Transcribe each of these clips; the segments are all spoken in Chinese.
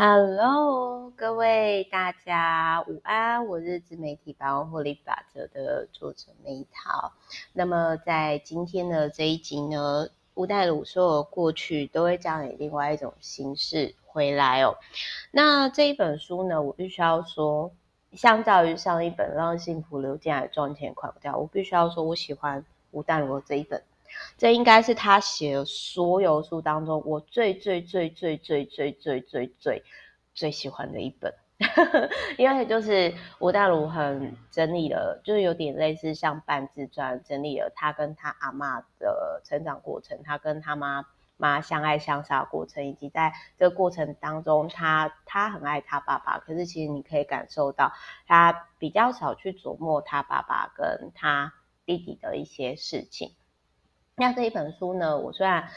Hello，各位大家午安，我是自媒体百万获利法则的作者梅桃。那么在今天的这一集呢，吴淡如说过去都会将你另外一种形式回来哦。那这一本书呢，我必须要说，相较于上一本让幸福流进来赚钱快不掉，我必须要说我喜欢吴淡如这一本。这应该是他写的所有书当中，我最最最最最最最最最最喜欢的一本，因为就是吴淡如很整理了，就是有点类似像半自传，整理了他跟他阿嬷的成长过程，他跟他妈妈相爱相杀的过程，以及在这个过程当中，他他很爱他爸爸，可是其实你可以感受到他比较少去琢磨他爸爸跟他弟弟的一些事情。那这一本书呢，我虽然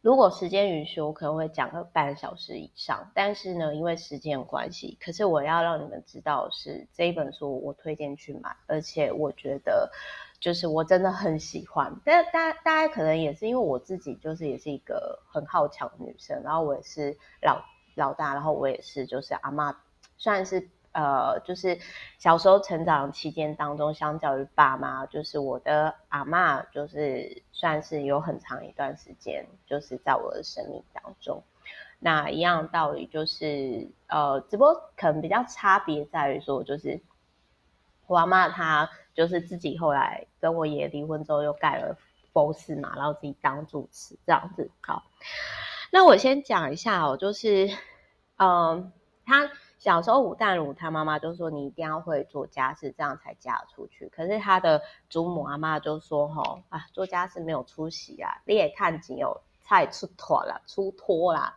如果时间允许，我可能会讲个半小时以上，但是呢，因为时间关系，可是我要让你们知道是这一本书我推荐去买，而且我觉得就是我真的很喜欢。但大大家可能也是因为我自己就是也是一个很好强的女生，然后我也是老老大，然后我也是就是阿嬷，算是。呃，就是小时候成长期间当中，相较于爸妈，就是我的阿嬷，就是算是有很长一段时间，就是在我的生命当中。那一样道理就是，呃，只不过可能比较差别在于说，就是我阿妈她就是自己后来跟我爷爷离婚之后，又盖了佛寺嘛，然后自己当住持这样子。好，那我先讲一下哦，就是，嗯、他。小时候，吴淡如他妈妈就说：“你一定要会做家事，这样才嫁出去。”可是他的祖母阿妈就说：“吼啊，做家事没有出息啊，你也看紧有菜出脱了，出脱啦。”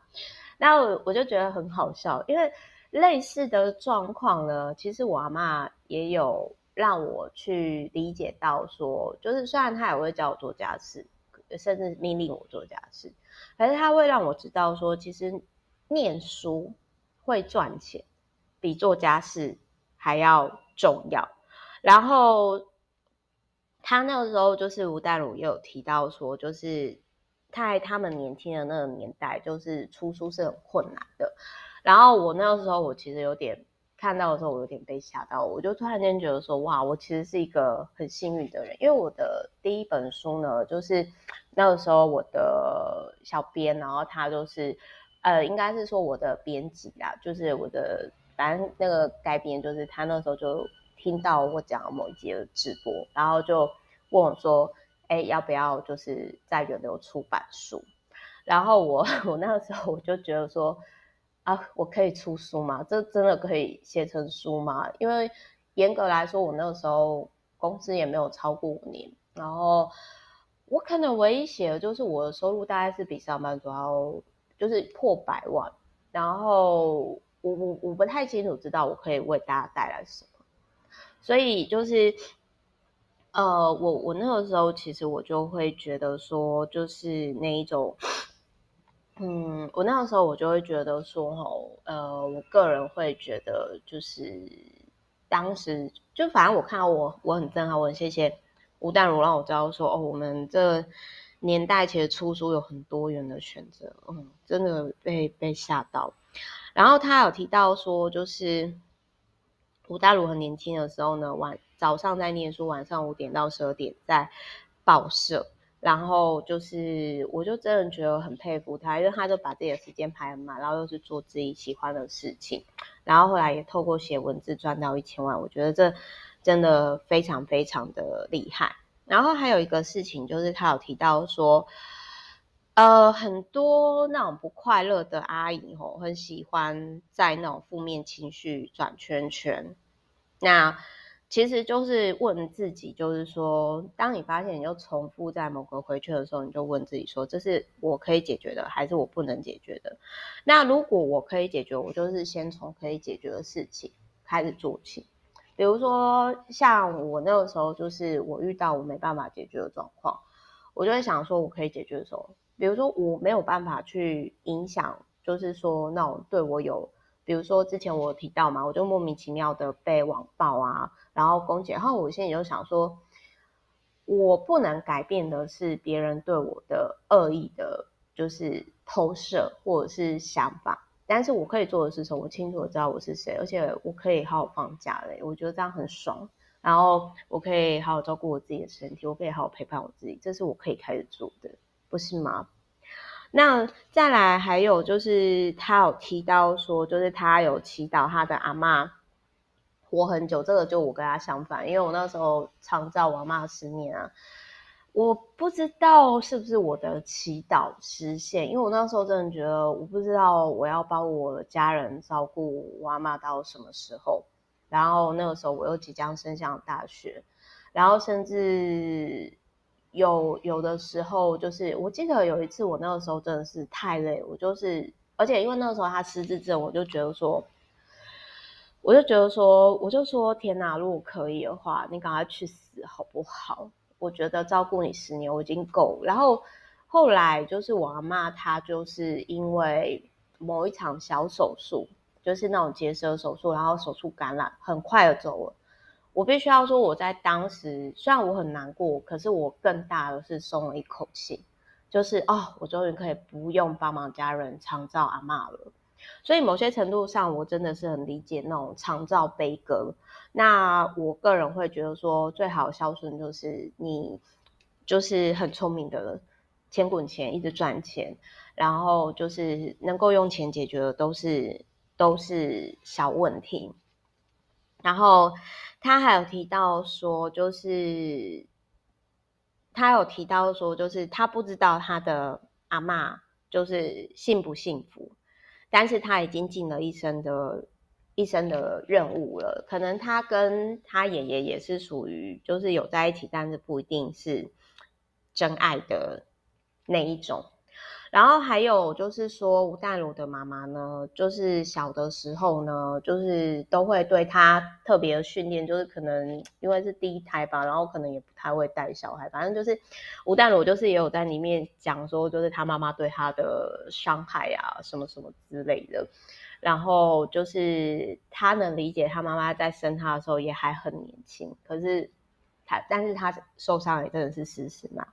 然后我就觉得很好笑，因为类似的状况呢，其实我阿妈也有让我去理解到说，就是虽然他也会教我做家事，甚至命令我做家事，可是他会让我知道说，其实念书会赚钱。比做家事还要重要。然后他那个时候就是吴淡如也有提到说，就是在他们年轻的那个年代，就是出书是很困难的。然后我那个时候我其实有点看到的时候，我有点被吓到，我就突然间觉得说，哇，我其实是一个很幸运的人，因为我的第一本书呢，就是那个时候我的小编，然后他就是呃，应该是说我的编辑啦，就是我的。反正那个改编就是他那时候就听到我讲某一集的直播，然后就问我说：“哎，要不要就是在远流出版书？”然后我 我那个时候我就觉得说：“啊，我可以出书吗？这真的可以写成书吗？”因为严格来说，我那个时候公司也没有超过五年，然后我可能唯一写的就是我的收入大概是比上班族要就是破百万，然后。我我我不太清楚知道我可以为大家带来什么，所以就是，呃，我我那个时候其实我就会觉得说，就是那一种，嗯，我那个时候我就会觉得说，吼，呃，我个人会觉得就是当时就反正我看到我我很震撼，我很谢谢吴淡如让我知道说，哦，我们这年代其实出书有很多元的选择，嗯，真的被被吓到。然后他有提到说，就是吴大如很年轻的时候呢，晚早上在念书，晚上五点到十二点在报社。然后就是，我就真的觉得很佩服他，因为他就把自己的时间排很满，然后又是做自己喜欢的事情。然后后来也透过写文字赚到一千万，我觉得这真的非常非常的厉害。然后还有一个事情就是，他有提到说。呃，很多那种不快乐的阿姨吼，很喜欢在那种负面情绪转圈圈。那其实就是问自己，就是说，当你发现你又重复在某个回圈的时候，你就问自己说，这是我可以解决的，还是我不能解决的？那如果我可以解决，我就是先从可以解决的事情开始做起。比如说，像我那个时候，就是我遇到我没办法解决的状况，我就会想说，我可以解决的时候。比如说我没有办法去影响，就是说那种对我有，比如说之前我有提到嘛，我就莫名其妙的被网暴啊，然后攻击，然后我现在就想说，我不能改变的是别人对我的恶意的，就是投射或者是想法，但是我可以做的是什么？我清楚的知道我是谁，而且我可以好好放假嘞，我觉得这样很爽。然后我可以好好照顾我自己的身体，我可以好好陪伴我自己，这是我可以开始做的，不是吗？那再来还有就是他有提到说，就是他有祈祷他的阿嬷活很久，这个就我跟他相反，因为我那时候常照我阿嬷十年啊。我不知道是不是我的祈祷实现，因为我那时候真的觉得，我不知道我要帮我的家人照顾我阿嬷到什么时候。然后那个时候我又即将升上大学，然后甚至有有的时候，就是我记得有一次我那个时候真的是太累，我就是，而且因为那个时候他失智症，我就觉得说，我就觉得说，我就说天哪，如果可以的话，你赶快去死好不好？我觉得照顾你十年我已经够。然后后来就是我阿嬷，她就是因为某一场小手术，就是那种结石手术，然后手术感染，很快的走了。我必须要说，我在当时虽然我很难过，可是我更大的是松了一口气，就是哦，我终于可以不用帮忙家人长照阿嬷了。所以某些程度上，我真的是很理解那种长照悲歌。那我个人会觉得说，最好孝顺就是你就是很聪明的人，钱滚钱，一直赚钱，然后就是能够用钱解决的都是都是小问题。然后他还有提到说，就是他有提到说，就是他不知道他的阿嬷就是幸不幸福。但是他已经尽了一生的一生的任务了，可能他跟他爷爷也是属于就是有在一起，但是不一定是真爱的那一种。然后还有就是说，吴淡如的妈妈呢，就是小的时候呢，就是都会对她特别的训练，就是可能因为是第一胎吧，然后可能也不太会带小孩，反正就是吴淡如就是也有在里面讲说，就是他妈妈对他的伤害啊，什么什么之类的。然后就是他能理解他妈妈在生他的时候也还很年轻，可是他但是他受伤也真的是事实嘛。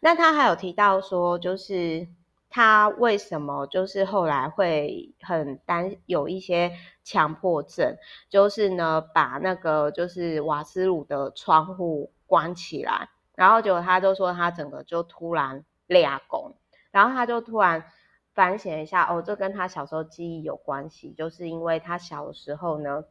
那他还有提到说，就是。他为什么就是后来会很担有一些强迫症？就是呢，把那个就是瓦斯炉的窗户关起来，然后结果他就说他整个就突然俩拱，然后他就突然反省一下，哦，这跟他小时候记忆有关系，就是因为他小时候呢，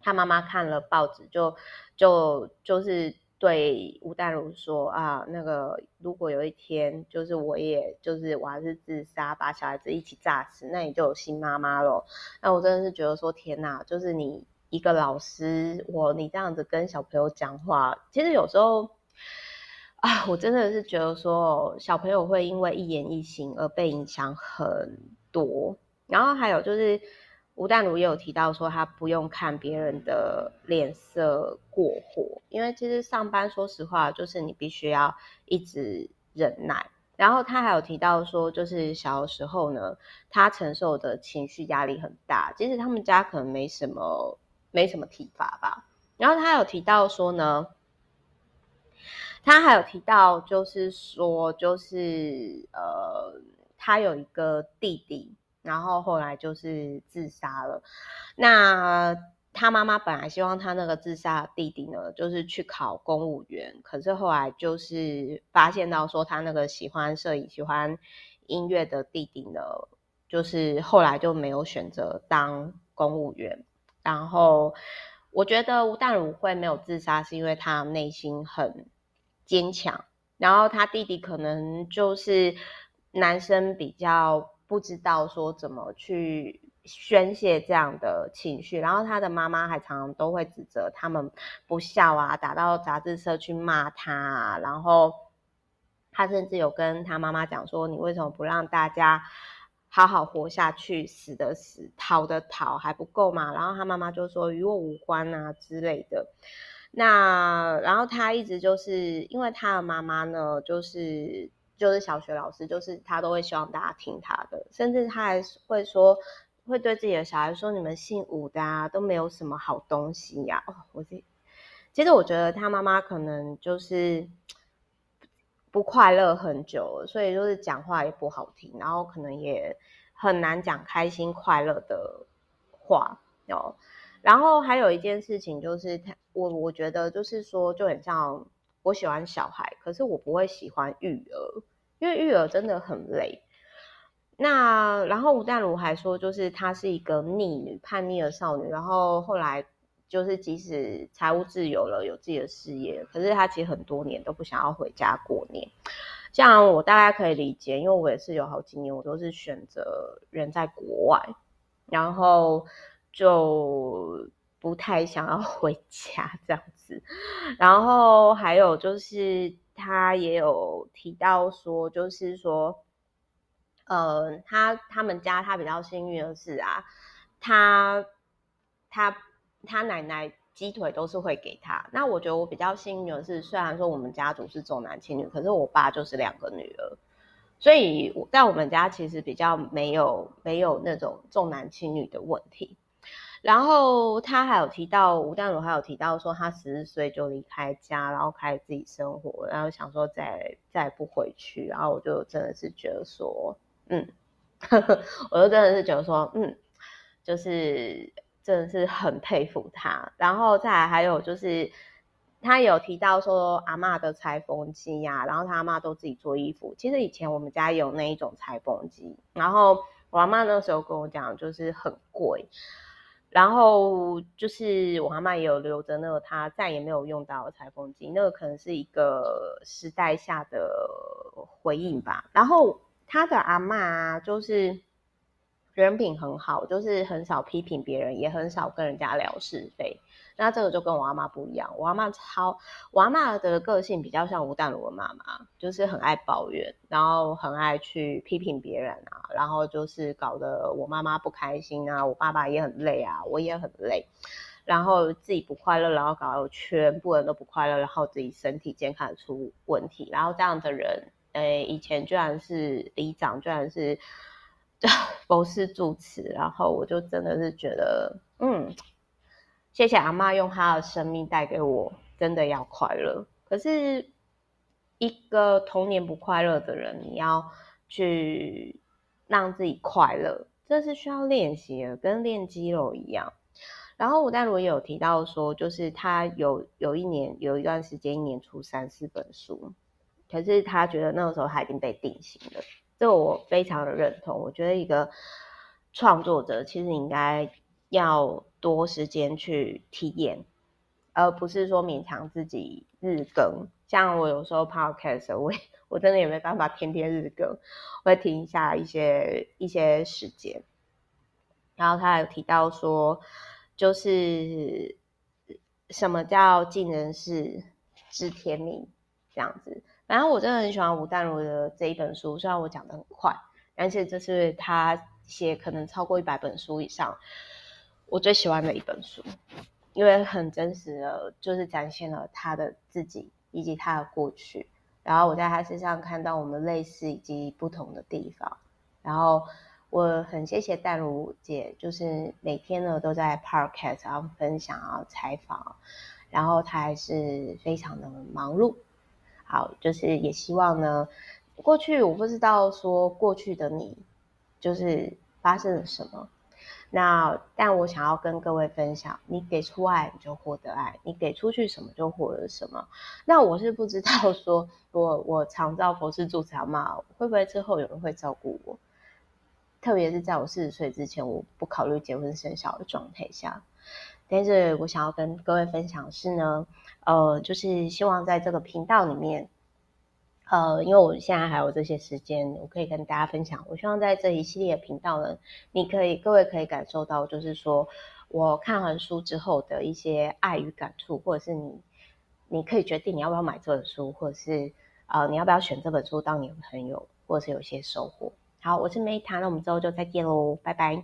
他妈妈看了报纸就就就是。对吴淡如说啊，那个如果有一天，就是我也就是我还是自杀，把小孩子一起炸死，那你就有新妈妈了。那我真的是觉得说，天哪，就是你一个老师，我你这样子跟小朋友讲话，其实有时候啊，我真的是觉得说，小朋友会因为一言一行而被影响很多。然后还有就是。吴淡如也有提到说，他不用看别人的脸色过活，因为其实上班，说实话，就是你必须要一直忍耐。然后他还有提到说，就是小的时候呢，他承受的情绪压力很大，其实他们家可能没什么没什么体罚吧。然后他有提到说呢，他还有提到就是说，就是呃，他有一个弟弟。然后后来就是自杀了。那他妈妈本来希望他那个自杀的弟弟呢，就是去考公务员。可是后来就是发现到说，他那个喜欢摄影、喜欢音乐的弟弟呢，就是后来就没有选择当公务员。然后我觉得吴淡如会没有自杀，是因为他内心很坚强。然后他弟弟可能就是男生比较。不知道说怎么去宣泄这样的情绪，然后他的妈妈还常常都会指责他们不孝啊，打到杂志社去骂他啊，然后他甚至有跟他妈妈讲说：“你为什么不让大家好好活下去？死的死，逃的逃，还不够吗？”然后他妈妈就说：“与我无关啊之类的。”那然后他一直就是因为他的妈妈呢，就是。就是小学老师，就是他都会希望大家听他的，甚至他还会说，会对自己的小孩说：“你们姓吴的啊，都没有什么好东西呀。”哦，我这其实我觉得他妈妈可能就是不快乐很久，所以就是讲话也不好听，然后可能也很难讲开心快乐的话哦。然后还有一件事情就是，他我我觉得就是说，就很像我喜欢小孩，可是我不会喜欢育儿，因为育儿真的很累。那然后吴淡如还说，就是她是一个逆女，叛逆的少女。然后后来就是即使财务自由了，有自己的事业，可是她其实很多年都不想要回家过年。这样我大概可以理解，因为我也是有好几年我都是选择人在国外，然后。就不太想要 回家这样子，然后还有就是他也有提到说，就是说，呃，他他们家他比较幸运的是啊，他他他奶奶鸡腿都是会给他。那我觉得我比较幸运的是，虽然说我们家族是重男轻女，可是我爸就是两个女儿，所以我在我们家其实比较没有没有那种重男轻女的问题。然后他还有提到吴淡如还有提到说他十四岁就离开家，然后开始自己生活，然后想说再再不回去，然后我就真的是觉得说，嗯，我就真的是觉得说，嗯，就是真的是很佩服他。然后再来还有就是他有提到说阿嬷的裁缝机呀，然后他阿嬷都自己做衣服。其实以前我们家有那一种裁缝机，然后我阿嬷那时候跟我讲，就是很贵。然后就是我阿妈也有留着那个她再也没有用到裁缝机，那个可能是一个时代下的回应吧。然后她的阿嬷，就是人品很好，就是很少批评别人，也很少跟人家聊是非。那这个就跟我阿妈不一样，我阿妈超，我阿妈的个性比较像吴淡如的妈妈，就是很爱抱怨，然后很爱去批评别人啊，然后就是搞得我妈妈不开心啊，我爸爸也很累啊，我也很累，然后自己不快乐，然后搞得全部人都不快乐，然后自己身体健康出问题，然后这样的人，诶，以前居然是里长，居然是 佛事住持，然后我就真的是觉得，嗯。谢谢阿嬷用她的生命带给我，真的要快乐。可是，一个童年不快乐的人，你要去让自己快乐，这是需要练习的，跟练肌肉一样。然后吴淡如也有提到说，就是他有有一年有一段时间，一年出三四本书，可是他觉得那个时候他已经被定型了。这我非常的认同。我觉得一个创作者其实应该要。多时间去体验，而不是说勉强自己日更。像我有时候 podcast，我我真的也没办法天天日更，会停一下一些一些时间。然后他还有提到说，就是什么叫尽人事知天命这样子。然后我真的很喜欢吴淡如的这一本书，虽然我讲的很快，但是这是他写可能超过一百本书以上。我最喜欢的一本书，因为很真实的，就是展现了他的自己以及他的过去。然后我在他身上看到我们类似以及不同的地方。然后我很谢谢淡如姐，就是每天呢都在 Podcast 然后分享啊采访，然后她还是非常的忙碌。好，就是也希望呢，过去我不知道说过去的你就是发生了什么。那，但我想要跟各位分享，你给出爱，你就获得爱；你给出去什么，就获得什么。那我是不知道说，我我常照佛事住持嘛，会不会之后有人会照顾我？特别是在我四十岁之前，我不考虑结婚生小的状态下。但是我想要跟各位分享是呢，呃，就是希望在这个频道里面。呃，因为我现在还有这些时间，我可以跟大家分享。我希望在这一系列频道呢，你可以各位可以感受到，就是说我看完书之后的一些爱与感触，或者是你你可以决定你要不要买这本书，或者是呃你要不要选这本书当你的朋友，或者是有些收获。好，我是 Meta，那我们之后就再见喽，拜拜。